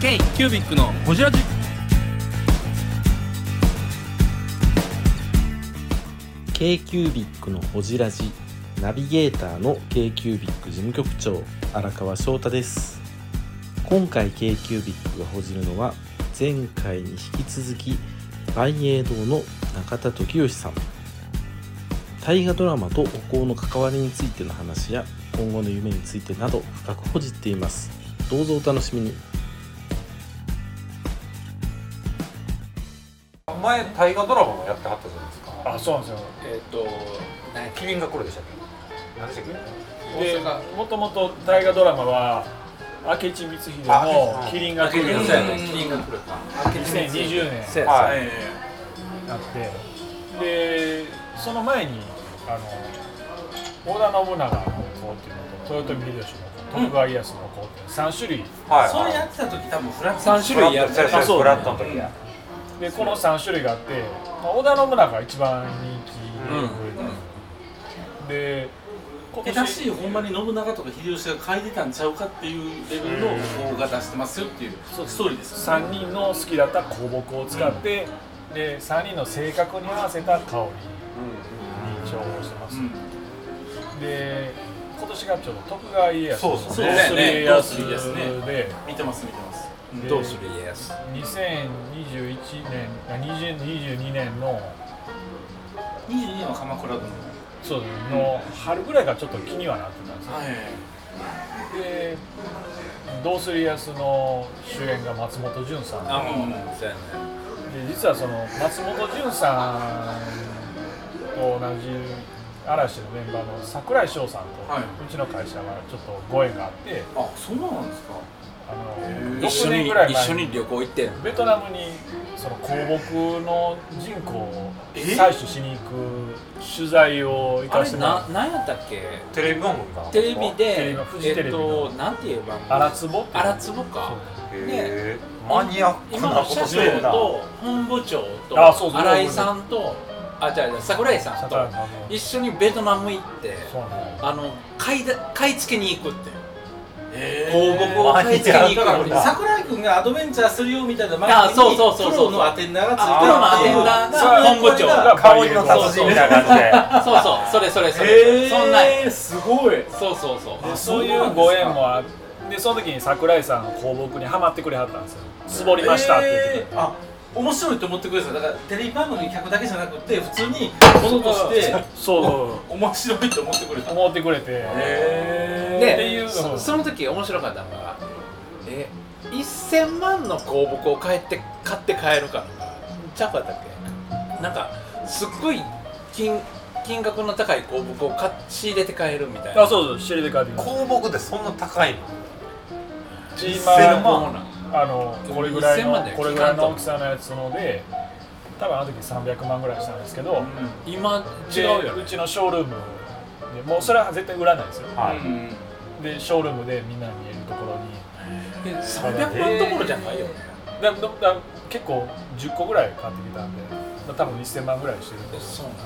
K キュービックのホジラジ。k q u b i c のほじラジ。ナビゲーターの k q u b i c 事務局長荒川翔太です。今回 k q u b i c がほじるのは前回に引き続き万栄堂の中田時義さん。大河ドラマとお香の関わりについての話や今後の夢についてなど深くほじっています。どうぞお楽しみに。前大河ドラマもやってはったじゃないですか。あそうなんですよ。えっ、と何キリンが来るでしたっけ？何でしたっけ？で大阪。もともと大河ドラマは明智光秀の「麒麟が来る」キリン2020がキリンが来るか年はい。なってでその前にあの織田信長の子っていうのと豊臣秀吉の子徳川家康の子っていう3種類。はい。それやってた時多分フラッ三種類やってあそう。フラットの時やでこの3種類があって、まあ、織田信長が一番人気で今下手しいほんまに信長とか秀吉が書いてたんちゃうかっていうレベルの方が出してますよっていうストーリーです。よね3人の好きだった香木を使って、で3人の性格に合わせた香りに調合してます、うん。で今年がちょうど徳川家康のそうそうどうする家どう康する家康ね。で。見てます見てます。でどうする家康？2021年あ20 22年の22の鎌倉殿。そうの春ぐらいからちょっと気にはなってたんですよ。はい。で「どうする家康」の主演が松本潤さん。であもうそうやね。実はその松本潤さんと同じ嵐のメンバーの櫻井翔さんと、はい。うちの会社がちょっとご縁があって。あそうなんですか。あのへー6一緒に。一緒に旅行行ってんベトナムにその香木の人口をえ採取しに行く取材を行あれかせてもらっな何やったっけ？テレビ番組か。なテレビテレでビフジテレビの。えっとなんていう番組た荒坪荒坪か。へー。マニアックなこと今の社してるな長と本部長あそうそうと新井さんとあ違う違う桜井さんと櫻井さんの。一緒にベトナム行ってあの買いだ買い付けに行くってへ香木を買い付けに行く桜井君がアドベンチャーするよみたいな番組あそうそうそうそう。プロのアテンダーがついてる。プロのアテンダーが本部長。が香りの達人みたいな感じで。そうそう。それそれそれへそんなえすごい。そうそうそう。でそういうご縁もあってでその時に桜井さんの香木にはまってくれはったんですよ。絞りましたって言って面白いと思ってくれた。だからテレビ番組に客だけじゃなくて普通にものとしてそう 面白いと思ってくれた。思ってくれて。へでっていうそその時面白かったのがえ1000万の香木を買って買って帰るかのがちゃうかったっけ？なんかすっごい金金額の高い香木を買っ仕入れて帰るみたいな。あそうそう知りで帰ってきまし香木でそんな高いの？た1000今万あのこれぐらい1000万でのこれぐらいの大きさのやつので多分あの時300万ぐらいしたんですけど、今違でうよね。うちのショールームでもうそれは絶対売らないですよ。はい。うんでショールームでみんなに見えるところに。え300万どころじゃないよね。だだだ結構10個ぐらい買ってきたんでまあ多分1000万ぐらいしてるんでそうなん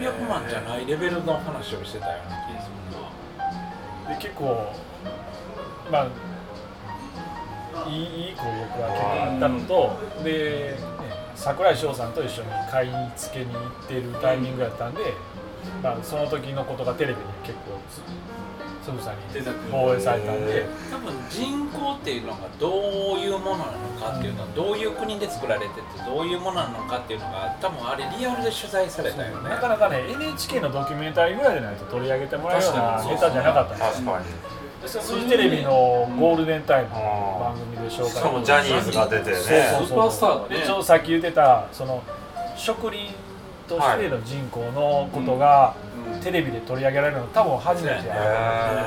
400万じゃないレベルの話をしてたような気がするな。で結構まあいいいい項目が結構あったのと、で、ね、櫻井翔さんと一緒に買い付けに行ってるタイミングやったんで、まあ、その時のことがテレビに結構つつぶさに放映されたんで。多分人口っていうのがどういうものなのかっていうのはどういう国で作られててどういうものなのかっていうのが多分あれリアルで取材されたよね。なかなかね NHK のドキュメンタリーぐらいでないと取り上げてもらえるようなネタじゃなかったんですよ。確かに。フジテレビのゴールデンタイムの番組で紹介しかもジャニーズが出てね。そうそうスーパースターがね。でちょうどさっき言ってたその植林としての人口のことがテレビで取り上げられるの多分初めてや。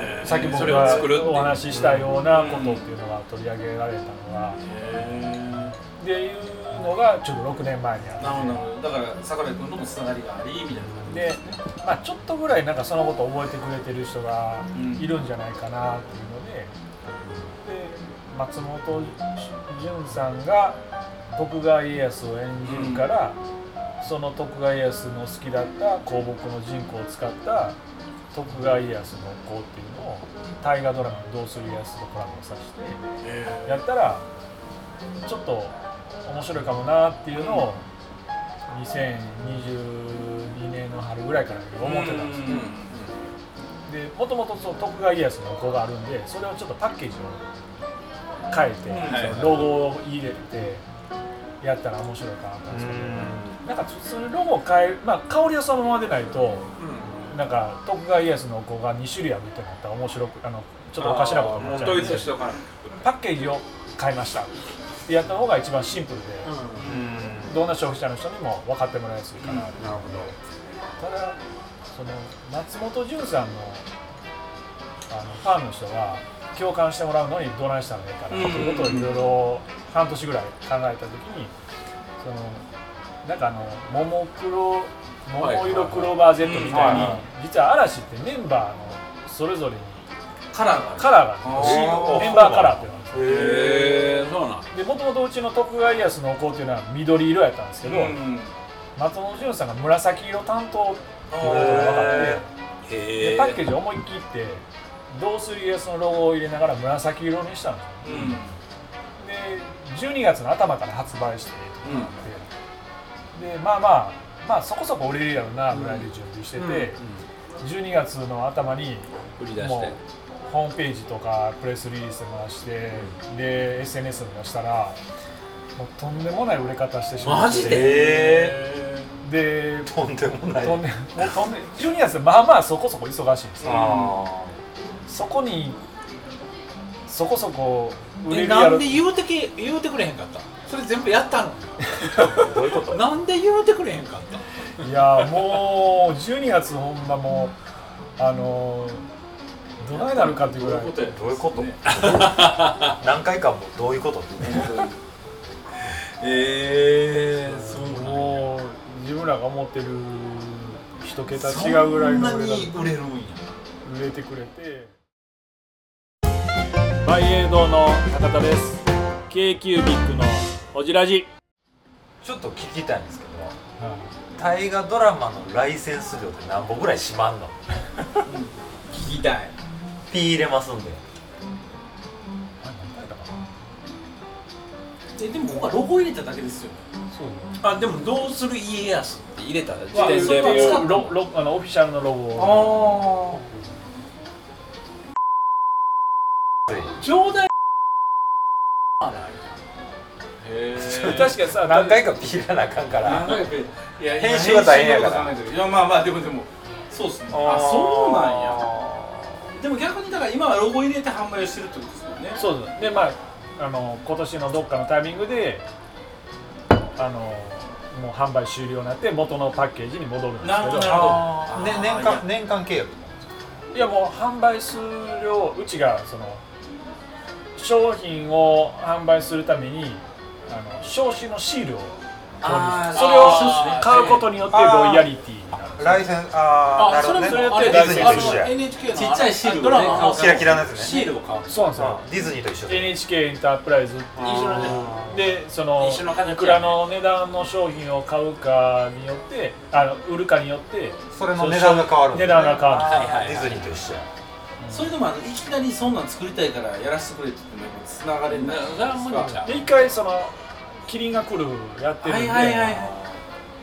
へさっき僕それをがお話ししたようなことっていうのが取り上げられたのが。っていうのがちょうど6年前にあってなるほど。だから桜井君ともつながりがありみたいな感じで、まあ、ちょっとぐらいなんかそのことを覚えてくれてる人がうん。いるんじゃないかなっていうので,、で松本潤さんが徳川家康を演じるから、その徳川家康の好きだった香木の人工を使った徳川家康の子っていうのを大河ドラマの「どうする家康」とコラボさせてやったらちょっと面白いかもなっていうのを2022年の春ぐらいから思ってたんですよ。うんでもともと徳川家康の子があるんでそれをちょっとパッケージを変えて、はいそのロゴを入れてやったら面白いかなと思ったんですけど、なんかそのロゴを変えるまあ香りはそのままでないとなんか徳川家康の子が2種類あるってなったら面白くあのちょっとおかしなことになっちゃもううんでパッケージを変えました。ってやった方が一番シンプルで、どんな消費者の人にも分かってもらいやすいかな。ってなるほただその松本潤さんのあのファンの人が共感してもらうのにどないしたらいいかなということをいろいろ半年ぐらい考えた時にそのなんかあのももクロ桃色クローバー Z みたいに、実は嵐ってメンバーのそれぞれにカラーがカラーがメンバーカラーっていうのがへえそうなんでもともとうちの徳川家康のお香っていうのは緑色やったんですけど、うん松本潤さんが紫色担当っていうことが分かってへでパッケージ思い切ってどうする家康のロゴを入れながら紫色にしたんですよ。うん。で12月の頭から発売してでまあまあまあそこそこ売れるやろなぐらいで準備してて、12月の頭に売り出して。もうホームページとかプレスリリースで回して、で SNS で出したらもうとんでもない売れ方してしまって。マジで？えでー、とんでもない。とんでもうとんで12月でまあまあそこそこ忙しいんですよ。あそこにそこそこ売れえるやろ。なんで言うてけ言うてくれへんかった？それ全部やったの？ーどういうこと？なんで言うてくれへんかった？いやもう12月ほんまもうあのどないなるかっていうぐらい。どういうこと何回かもどういうこと？ってええそう。もう自分らが思ってる一桁違うぐらいのそんな売れに売れるんや売れてくれて。バイエー堂の高田です。K キュービックのホジラジ、ちょっと聞きたいんですけど大河ドラマのライセンス料って何本ぐらいしまんの？聞きたい。ピー入れますんで。えでもここはロゴ入れただけですよそうあでもどうする家康って入れたら時まあ、点そうでいうロロあのオフィシャルのロゴを。冗談。へ確かにさ何回かピー入れなあかんから。編集が大変やから。いやまあまあでもでもそうっすね。あそうなんや。でも逆にだから今はロゴ入れて販売をしてるってことですよね。そうですでまああの今年のどっかのタイミングであのもう販売終了になって元のパッケージに戻るんですけど。なるほど。ね、年間年間契約いやもう販売数量うちがその商品を販売するためにあの証紙のシールをあーそれを買うことによってロイヤリティになる。ライセンス。ああなるほどね。それってディズニーと一緒や NHK のちっちゃいシールドラマのキラキラのやつね。シールを買うそうなんですよ。ディズニーと一緒で。NHK エンタープライズ一緒のねでそのいくらの値段の商品を買うかによってあの売るかによってそれの値段が変わる値段が変わるディズニーと一緒や。それでもあのいきなりそんなん作りたいからやらせてくれって言ってもつながれないで一回そのキリンが来るやってるんで、はいはいはい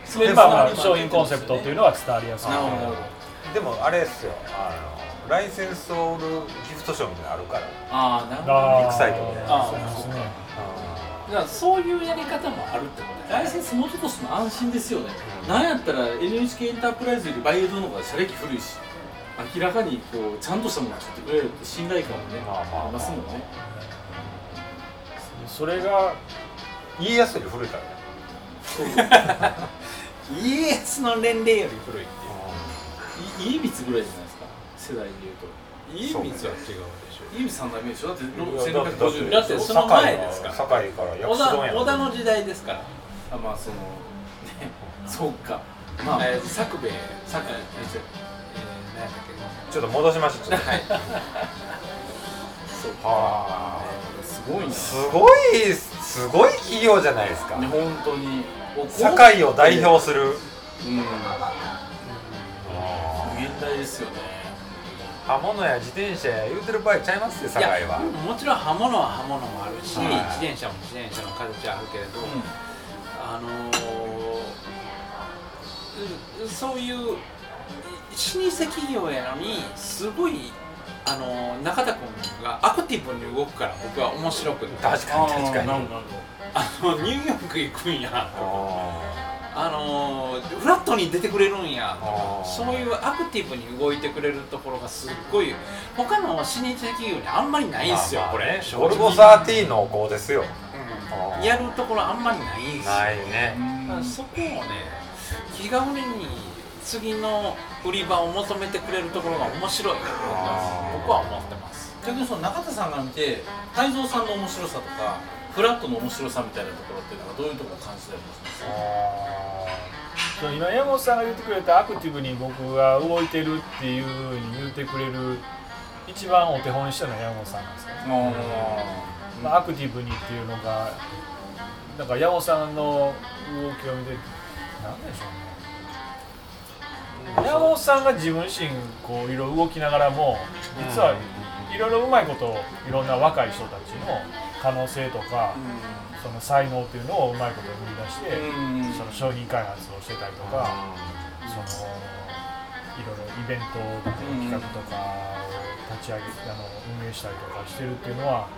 そでまあまあ商品コンセプトっていうのは伝わりやすい。なるほど。でもあれですよ。あのライセンスを売るギフトショーみたいなのあるから。ああなるほどビッグサイトであーそうですね。だからそういうやり方もあるってことライセンス元としても安心ですよね、なんやったら NHK エンタープライズよりバイエドの方が社歴古いし明らかにこうちゃんとしたものを作ってくれるって信頼感もね、まあまあまあ。ありますもんね。それが家康より古いからね。家康 の年齢より古いってい家光ぐらいじゃないですか。世代でいうと家光は違うでしょ。家光三代目でしょだっていやだって1650年だってその前ですから。堺から織薬師問屋田織田の時代ですから。あまあそのねそうか。まあ、えー作兵衛作兵衛えー何やったっけ？ちょっと戻しましょう。ちょっと。はい。そうはすごいなすごいすごい企業じゃないですか。ね本当に。堺を代表する。うん。現代ですよね刃物や自転車や言うてる場合ちゃいますよ堺はもちろん。刃物は刃物もあるし、はい自転車も自転車の形はあるけれど、あのーうそういう老舗企業やのにすごい、あのー中田君がアクティブに動くから僕は面白くて。確かに確かに。あのニューヨーク行くんや。ああのーフラットに出てくれるんや。そういうアクティブに動いてくれるところがすっごい他の老舗企業にあんまりないんですよ、まあまあこれ。ゴルゴ13の子ですよ。うん。やるところあんまりないんですよ。ないね。そこをね気軽に次の売り場を求めてくれるところが面白いなと僕は思ってます。逆にその中田さんが見て泰造さんの面白さとかフラットの面白さみたいなところっていうのはどういうところを感じたりもしますそう今山本さんが言ってくれたアクティブに僕が動いてるっていうふうに言ってくれる一番お手本にしたのは山本さんなんですよね、まあ、アクティブにっていうのがなんか山本さんの動きを見てなんでしょうね。山本さんが自分自身こういろいろ動きながらも実はいろいろうまいことをいろんな若い人たちの可能性とかその才能っていうのをうまいこと見出してその商品開発をしてたりとかそのいろいろイベントとか企画とかを立ち上げあの運営したりとかしてるっていうのは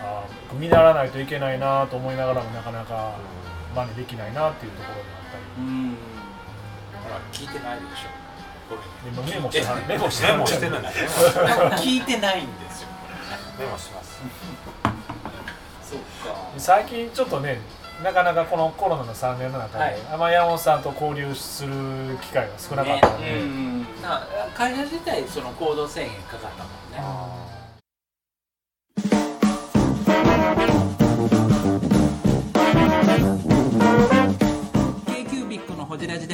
あー見習わないといけないなと思いながらもなかなか真似できないなっていうところになったり。うん。ほら聞いてないでしょメモしてはメモしてメモしてるんねですね聞いてないんです。よメモします。そっか。最近ちょっとねなかなかこのコロナの3年の中で、はい。あんま山本さんと交流する機会が少なかったので、うん。な会社自体その行動制限かかったもんね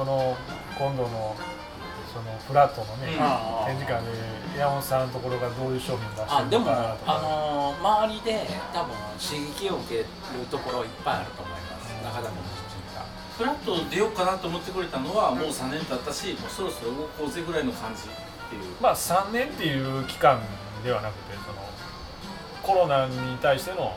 その今度のそのフラットのね、あ展示会で山本さんのところがどういう商品出してるあでものかなとか。あのー周りで多分刺激を受けるところいっぱいあると思います。中田君自身が。フラット出ようかなと思ってくれたのはもう3年経ったしもうそろそろ動こうぜぐらいの感じっていう。まあ3年っていう期間ではなくてそのコロナに対しての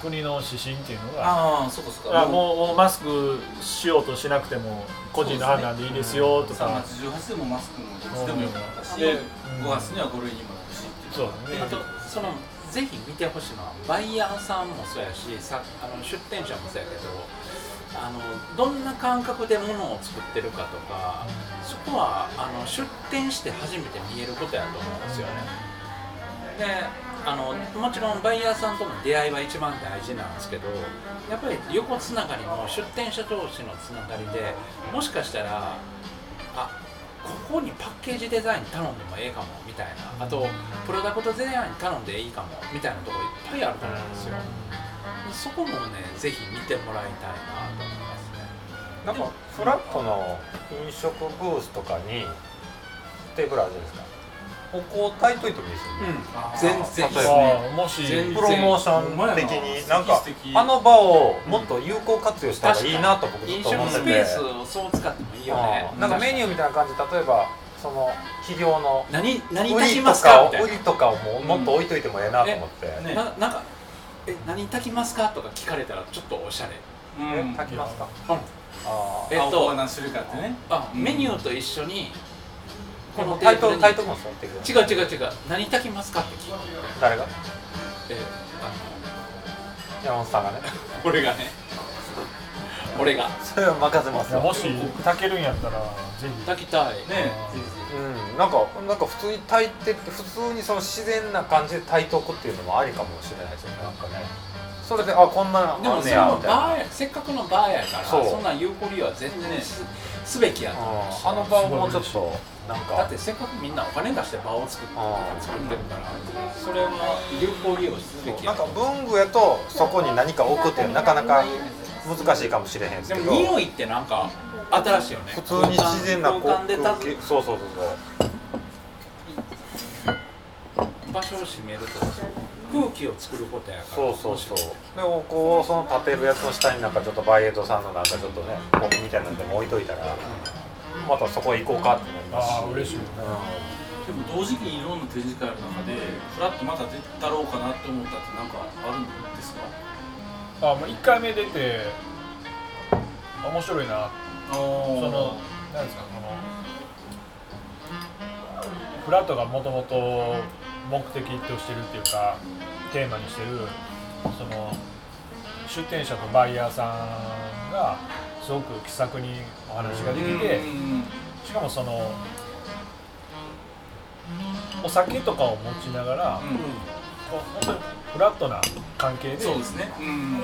国の指針っていうのがああそこそこあもうもうマスクしようとしなくても個人の判断でいいですよと3か月18でもマスクもどっちでもよくなったしでうん。5月には5類にもなるしっていう。そうだね。あとそのぜひ見てほしいのはバイヤーさんもそうやしさあの出店者もそうやけどあのどんな感覚で物を作ってるかとかそこはあの出店して初めて見えることやと思うんですよね。であのもちろんバイヤーさんとの出会いは一番大事なんですけどやっぱり横つながりも出店者同士のつながりでもしかしたらあここにパッケージデザイン頼んでもええかもみたいな。あとプロダクトデザイン頼んでいいかもみたいなとこいっぱいあると思うんですよ。そこもねぜひ見てもらいたいなと思いますね。なんかフラットの飲食ブースとかにテーブルあるじゃないですか。ここを炊いといてもいいですよね、全然例えばああもし全プロモーション的にな。んかあの場をもっと有効活用した方がいいなと僕ずっ飲と思ってて。食スペースをそう使ってもいいよね。なんかメニューみたいな感じで例えばその企業の何何売炊きりとかをますか？みたい売りとかをもうもっと置いといてもええなと思って、ねなななんかえ何炊きますか？とか聞かれたらちょっとおしゃれ。うん。え炊きますか？うん。あえっと何種類かってね。あメニューと一緒にこのテタイーブルに。トルタイトルもそう違う違う違う。何炊きますかって聞いて誰が？え山本さんがね。俺がね。俺が。それは任せますもし炊けるんやったらぜひ。炊きたい。ね。うん。なんかなんか普通に炊いてって普通にその自然な感じで炊いておくっていうのもありかもしれないですよね。なんかね。それであこんなのでもそのバーやせっかくのバーやからそんなん有効利用は全然すすべきやと思うし。あの場をもうちょっとなんか。だってせっかくみんなお金出して場を作ってあ作ってるからそれは有効利用すべきなんか文具やとそこに何か置くってなかなか難しいかもしれへんですでけども匂いってなんか新しいよね。普通に自然なこう空間で空立気そうそうそうそう。つ場所を占めると空気を作ることやから。そうそうそう。でもこうその立てるやつの下になんかちょっとバイエイトさんのなんかちょっとねコップみたいなのでも置いといたらまたそこ行こうかってなります。しああ嬉しいよね。ひでも同時期にいろんな展示会ある中でフラッとまた出たろうかなって思ったってなんかあるんですか？あもう1回目出て面白いな。そその何ですかこのフラットがもともと目的としてるっていうかテーマにしてるその出店者とバイヤーさんがすごく気さくにお話ができてしかもそのお酒とかを持ちながらこう本当にフラットな関係でそうですね。うん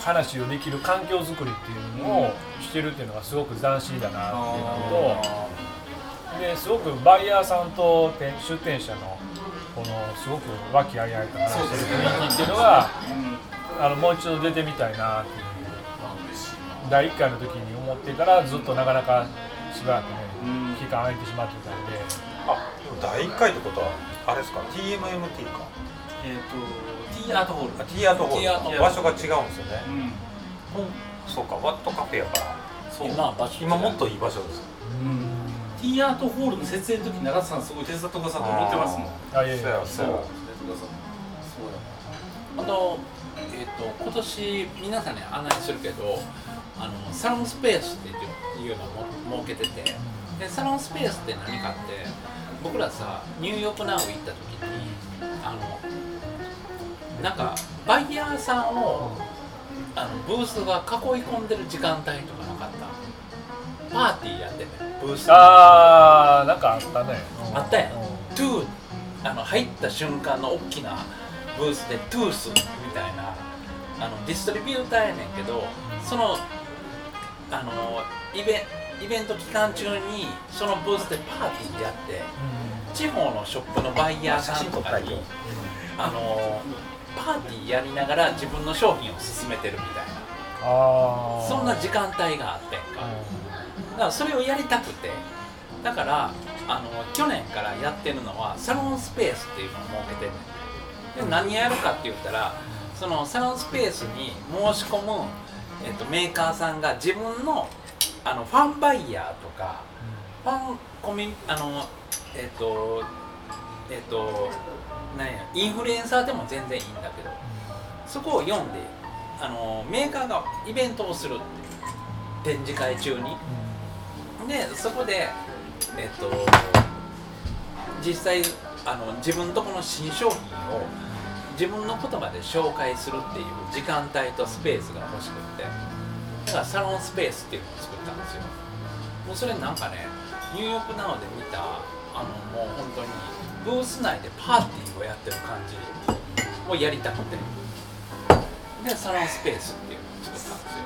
話をできる環境づくりっていうのをしてるっていうのがすごく斬新だなっていうのとですごくバイヤーさんと店出店者のこのすごく和気あいあいと話してる雰囲気っていうのがあのもう一度出てみたいなっていう第1回の時に思ってからずっとなかなかしばらくねうん。期間空いてしまってたんで。あ第1回ってことはあれですか？TMMT か。えっと T アートホール。あ T アートホー T アートホール。ル場所が違うんですよね。うん。そうかワットカフェやから。そう。今は場所。今もっといい場所です。T アートホールの設営の時長田さんすごい手伝ってくださって思ってますもん。あいやいやそうやそうや手伝ってくださってあと,、えー、と今年皆さんに案内するけどあのサロンスペースっていうのを設けてて。でサロンスペースって何かって僕らさニューヨークナウ行った時にあのなんかバイヤーさんをあのブースが囲い込んでる時間帯とかなかった。パーティーやってねブース。にああなんかあったね。あったやん。うトゥーあの入った瞬間の大きなブースでトゥースみたいなあのディストリビューターやねんけどそのあのイベイベント期間中にそのブースでパーティーやって地方のショップのバイヤーさんとかにあのパーティーやりながら自分の商品を進めてるみたいな。そんな時間帯があってんか。だからそれをやりたくて。だからあの去年からやってるのはサロンスペースっていうのを設けてるで何やるかって言ったらそのサロンスペースに申し込む、えっと、メーカーさんが自分のあのファンバイヤーとかファンコミあのえっとえっとなんやインフルエンサーでも全然いいんだけどそこを読んであのメーカーがイベントをする展示会中に。でそこでえっと実際あの自分とこの新商品を自分の言葉で紹介するっていう時間帯とスペースが欲しくって。だからサロンスペースっていうのを作ったんですよ。もうそれなんかねニューヨークナウで見たあのもう本当にブース内でパーティーをやってる感じをやりたくて。でサロンスペースっていうのを作ったんですよ。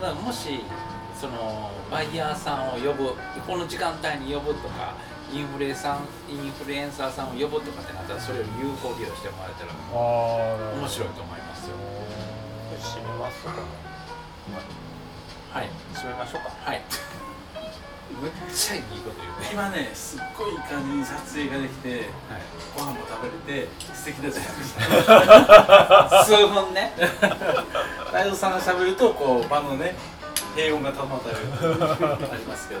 だからもしそのバイヤーさんを呼ぶこの時間帯に呼ぶとかインフルエンサーインフルエンサーさんを呼ぶとかってなったらそれを有効利用してもらえたらああ面白いと思いますよ。閉めますか。はい。閉めましょうか。はい。めっちゃいいこと言うね。今ねすっごいいい感じに撮影ができてはい。ご飯も食べれて素敵な時間でした。数分ね。太蔵さんが喋るとこう場のね平穏が保たれるありますけど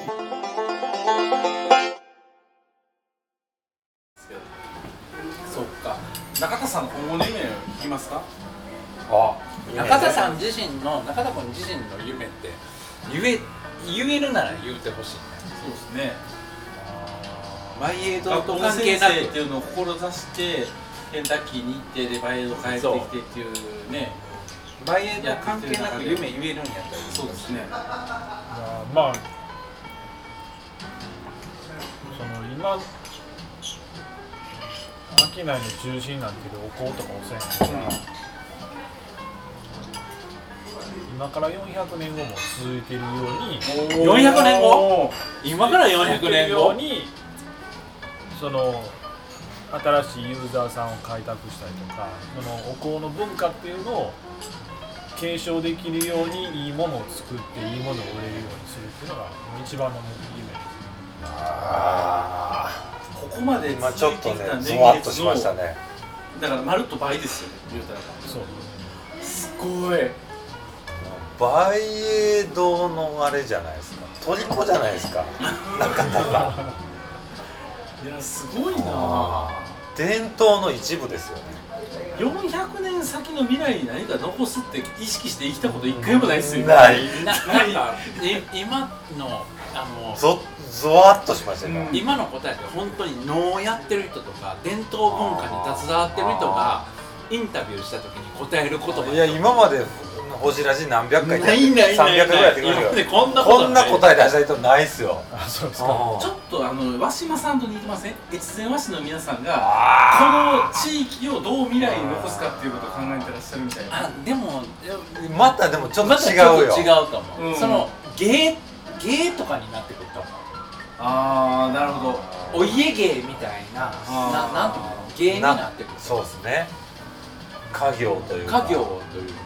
さんの今後の夢を聞きますか？あ中田さん自身の中田君自身の夢って言え言えるなら言ってほしいね。そうですね。バイエードと関係なく。生っていうのを志してケンタッキーに行ってでバイエード帰ってきてっていうね。バイエード関係なく夢言えるんやったらそうですね。まあまあその今商いの中心になってるお香とかお線香が、今から400年後も続いているように400年後？今から400続いている年後にその新しいユーザーさんを開拓したりとかそのお香の文化っていうのを継承できるようにいいものを作っていいものを売れるようにするっていうのが一番の夢で。すあここまで今ちょっとね続いてきたゾワッとしましたね。だからまるっと倍ですよね言うたら。そう。すごい。バイエードのあれじゃないですか。虜じゃないですか。中田さんいやすごいな。あ伝統の一部ですよね。400年先の未来に何か残すって意識して生きたこと一回もないですよないななんかい今のあのゾゾワッとしましたよ、今の答えって本当に能をやってる人とか伝統文化に携わってる人がインタビューした時に答える言葉いや今までほじらじ何百回ないないない300ぐらいやってくれるよ。こんなこんなない答え出した人ないっすよ。あそうですか。ちょっとあの和島さんと似てません？越前和紙の皆さんがあこの地域をどう未来に残すかっていうことを考えてらっしゃるみたいな。あでもーまたでもちょっまと違うよ。たちょっと違うと思う、うん。その芸芸とかになってくると思うああなるほど。お家芸みたいなななんていうの芸になってくるそうですね。家業というか。家業というか。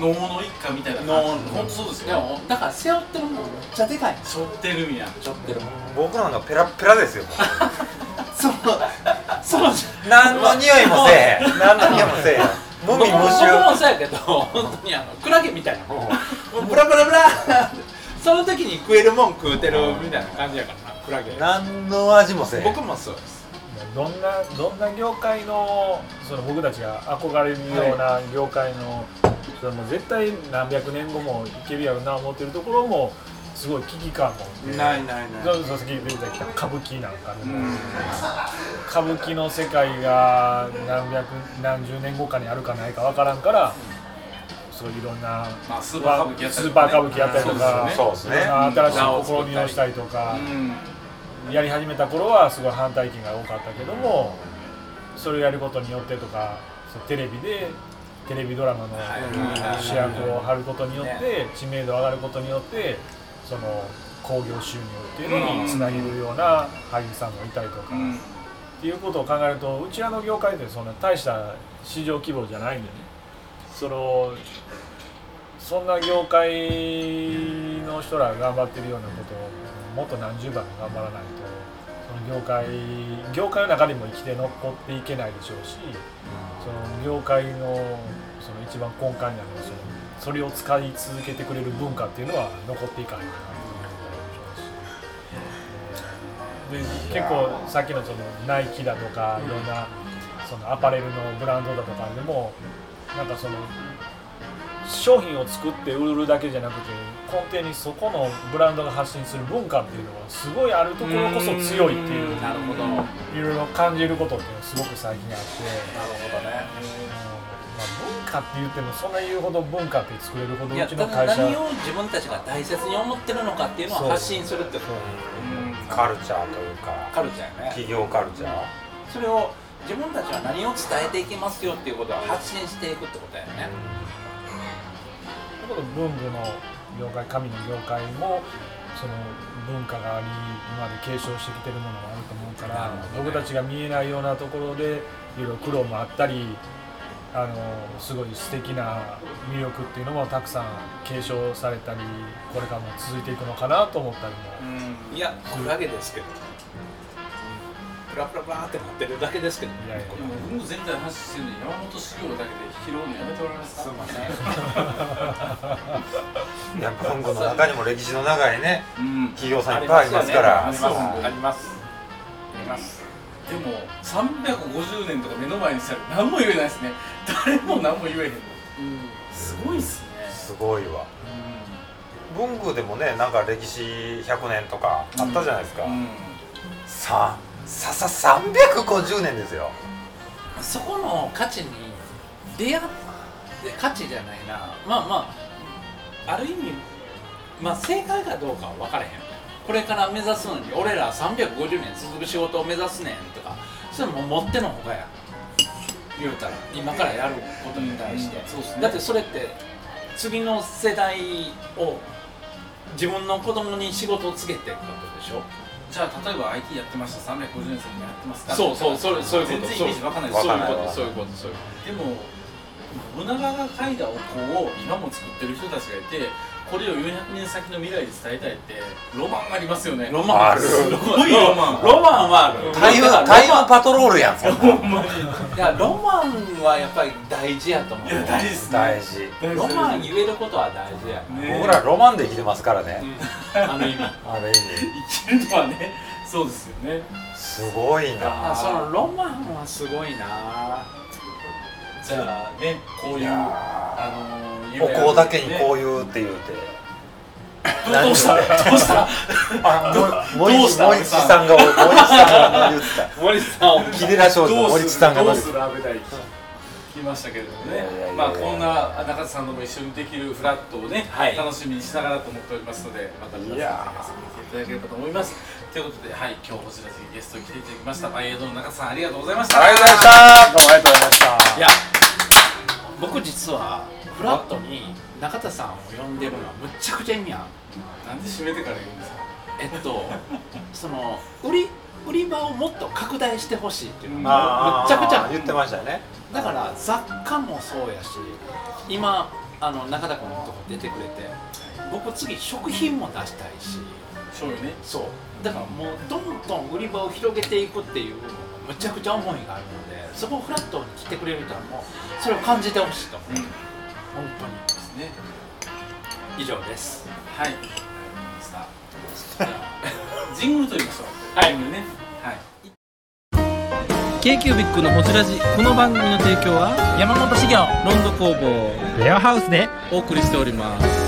能の一家みたいなの感じ。本当そうですよでもだから背負ってるもんめっちゃでかい。の背負ってるみたいな背負ってるもん。僕なんかペラッペラですよ。そうそう何の匂いもせえ 何の匂いもせえ無味無僕も臭そうやけど本当にあのクラゲみたいなもん。もうブラブラブラその時に食えるもん食うてるみたいな感じやからなクラゲ。何の味もせん。僕もそうです。どんなどんな業界のその僕たちが憧れるような業界の、それも絶対何百年後もいけるやろな思ってるところもすごい危機感を持ってないないそうそうさっき出てきた歌舞伎なんかでも、歌舞伎の世界が何百何十年後かにあるかないかわからんからそういろんなまあスーパー歌舞伎やったりとかね。スーパー歌舞伎やったりとか、そうですね。新しい試みをしたりとか、うん。やり始めた頃はすごい反対意見が多かったけどもそれをやることによってとかテレビでテレビドラマの主役を張ることによって知名度上がることによってその興行収入っていうのにつなげるような俳優さんがいたりとか、うん。っていうことを考えるとうちらの業界ってそんな大した市場規模じゃないんでねそのそんな業界の人らが頑張ってるようなことをもっと何十倍も頑張らないとその業界業界の中にも生きて残っていけないでしょうし、その業界のその一番根幹にあるそのそれを使い続けてくれる文化っていうのは残っていかないかなというで結構さっきのそのナイキだとかいろんなそのアパレルのブランドだとかでもなんかその商品を作って売るだけじゃなくて根底にそこのブランドが発信する文化っていうのがすごいあるところこそ強いっていうなるほど。なるいろいろ感じることっていうのがすごく最近あって、ほどね。まあ、文化って言ってもそんな言うほど文化って作れるほどいうやたちの会社だ何を自分たちが大切に思ってるのかっていうのを発信するってこと。カルチャーというかカルチャーやね。企業カルチャー。それを自分たちは何を伝えていきますよっていうことを発信していくってことやね。だから文具の業界紙の業界もその文化があり今まで継承してきてるものがあると思うから、ね。僕たちが見えないようなところでいろいろ苦労もあったりあのすごい素敵な魅力っていうのもたくさん継承されたりこれからも続いていくのかなと思ったりも、いやクラゲですけどプラプラプラってなってるだけですけど。いやいや。文具全体の話してるのに山本修行だけで拾うのやめてもらえますか？すいませんやっぱ本郷の中にも歴史の長いねうん。企業さんいっぱいありますから。ありますあります。あります。でも350年とか目の前にしたら何も言えないですね。誰も何も言えへんの。うん。すごいっすね。すごいわ。文具でもねなんか歴史100年とかあったじゃないですか、うん。さささ350年ですよ。そこの価値に出会って価値じゃないな。まあまあある意味まあ正解かどうかは分からへん。これから目指すのに俺ら350年続く仕事を目指すねんとかそれも持ってのほかや。言うたら今からやることに対して、そうっすね。だってそれって次の世代を自分の子供に仕事をつけていくことでしょ？じゃあ例えば IT やってました。350年先もやってますかそうそうそれそういうこと。全然イメージわかんないです。そういうことそういうことそういうこでも信長が書いたお香を今も作ってる人たちがいてこれを400年先の未来で伝えたいってロマンありますよね。とロマンある。すごいロマン。ロマンはある。タイムだからタイムパトロールやんそんいやロマンはやっぱり大事やと思う。いや大事ですね。大事。ロマン言えることは大事や、ね僕らロマンで生きてますからね、あの意味。ある意味。生きるのはねそうですよね。すごいな。あそのロマンはすごいなじゃあねこういうあのお香だけにこういうって言うて。どうした？どうした？森どうした？森地さんが森地さんが言ってた？森さん。木寺商事の森地さんがどうする？安倍大聞きましたけれどもね。まあこんな中田さんとも一緒にできるフラットをね、はい。楽しみにしながらと思っておりますのでまた皆さんに来ていただければと思いますということではい今日こちらにゲストに来ていただきました。バイエードの中田さんありがとうございました。ありがとうございましたどうもありがとうございましたいや僕実はフラットに中田さんを呼んでるのはむっちゃくちゃ意味あるなんで締めてから言うんですかえっとその売り売り場をもっと拡大してほしいっていうのがむっちゃくちゃ。言ってましたよね。だから雑貨もそうやし今あの中田君のとこ出てくれて僕次食品も出したいし醤油ね。そう。だからもうどんどん売り場を広げていくっていうむちゃくちゃ思いがあるのでそこをフラットに来てくれる人はもうそれを感じてほしいと。思う、本当に。ですね。以上です。はい。わかりました。じゃあジングルと言いましょうはいね。はい。k q b i c のホジラジこの番組の提供は山本資源ロンド工房。レアハウスで。お送りしております